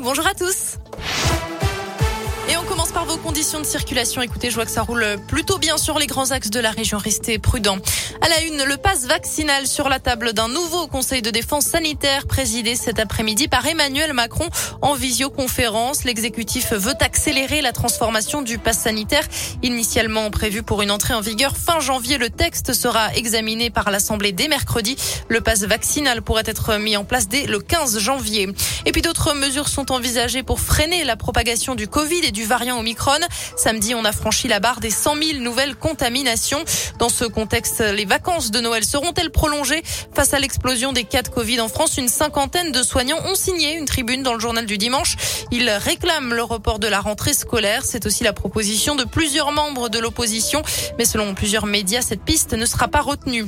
Bonjour à tous. Et on commence par vos conditions de circulation. Écoutez, je vois que ça roule plutôt bien sur les grands axes de la région. Restez prudents. À la une, le pass vaccinal sur la table d'un nouveau conseil de défense sanitaire présidé cet après-midi par Emmanuel Macron en visioconférence. L'exécutif veut accélérer la transformation du pass sanitaire. Initialement prévu pour une entrée en vigueur fin janvier, le texte sera examiné par l'Assemblée dès mercredi. Le pass vaccinal pourrait être mis en place dès le 15 janvier. Et puis d'autres mesures sont envisagées pour freiner la propagation du Covid du variant Omicron. Samedi, on a franchi la barre des 100 000 nouvelles contaminations. Dans ce contexte, les vacances de Noël seront-elles prolongées Face à l'explosion des cas de Covid en France, une cinquantaine de soignants ont signé une tribune dans le journal du dimanche. Ils réclament le report de la rentrée scolaire. C'est aussi la proposition de plusieurs membres de l'opposition. Mais selon plusieurs médias, cette piste ne sera pas retenue.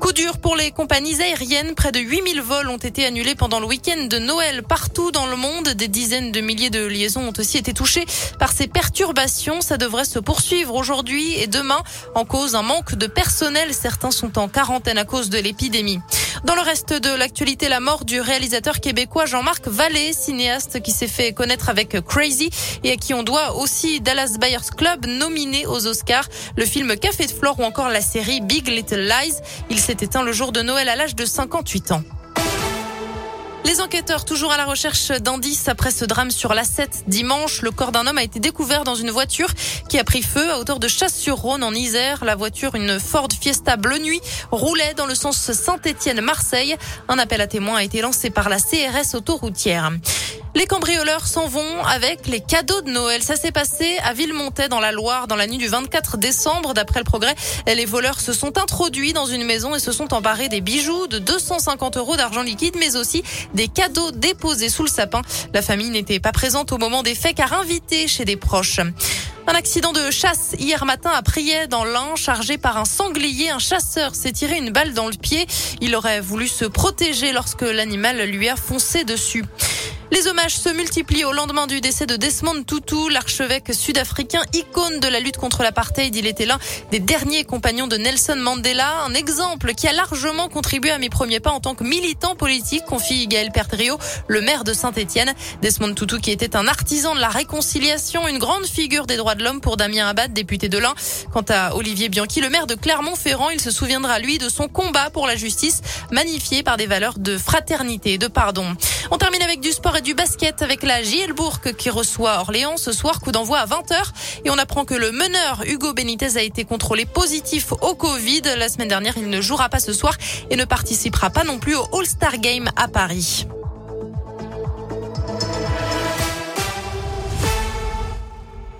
Coup dur pour les compagnies aériennes. Près de 8000 vols ont été annulés pendant le week-end de Noël partout dans le monde. Des dizaines de milliers de liaisons ont aussi été touchées par ces perturbations. Ça devrait se poursuivre aujourd'hui et demain en cause un manque de personnel. Certains sont en quarantaine à cause de l'épidémie. Dans le reste de l'actualité, la mort du réalisateur québécois Jean-Marc Vallée, cinéaste qui s'est fait connaître avec Crazy et à qui on doit aussi Dallas Buyers Club nominé aux Oscars, le film Café de Flore ou encore la série Big Little Lies. Il s'est éteint le jour de Noël à l'âge de 58 ans. Les enquêteurs toujours à la recherche d'indices après ce drame sur l'A7 dimanche. Le corps d'un homme a été découvert dans une voiture qui a pris feu à hauteur de Chasse-sur-Rhône en Isère. La voiture, une Ford Fiesta bleu nuit, roulait dans le sens Saint-Étienne-Marseille. Un appel à témoins a été lancé par la CRS autoroutière. Les cambrioleurs s'en vont avec les cadeaux de Noël. Ça s'est passé à Villemontais dans la Loire dans la nuit du 24 décembre. D'après le progrès, les voleurs se sont introduits dans une maison et se sont emparés des bijoux de 250 euros d'argent liquide, mais aussi des cadeaux déposés sous le sapin. La famille n'était pas présente au moment des faits car invitée chez des proches. Un accident de chasse hier matin à Priet dans l'Ain, chargé par un sanglier. Un chasseur s'est tiré une balle dans le pied. Il aurait voulu se protéger lorsque l'animal lui a foncé dessus. Les hommages se multiplient au lendemain du décès de Desmond Tutu, l'archevêque sud-africain, icône de la lutte contre l'apartheid. Il était l'un des derniers compagnons de Nelson Mandela, un exemple qui a largement contribué à mes premiers pas en tant que militant politique, confie Gaël Pertrio, le maire de Saint-Étienne. Desmond Tutu qui était un artisan de la réconciliation, une grande figure des droits de l'homme pour Damien Abad, député de l'Ain. Quant à Olivier Bianchi, le maire de Clermont-Ferrand, il se souviendra lui de son combat pour la justice, magnifié par des valeurs de fraternité et de pardon. On termine avec du sport et du basket avec la JL Bourg qui reçoit Orléans ce soir, coup d'envoi à 20h. Et on apprend que le meneur Hugo Benitez a été contrôlé positif au Covid. La semaine dernière, il ne jouera pas ce soir et ne participera pas non plus au All-Star Game à Paris.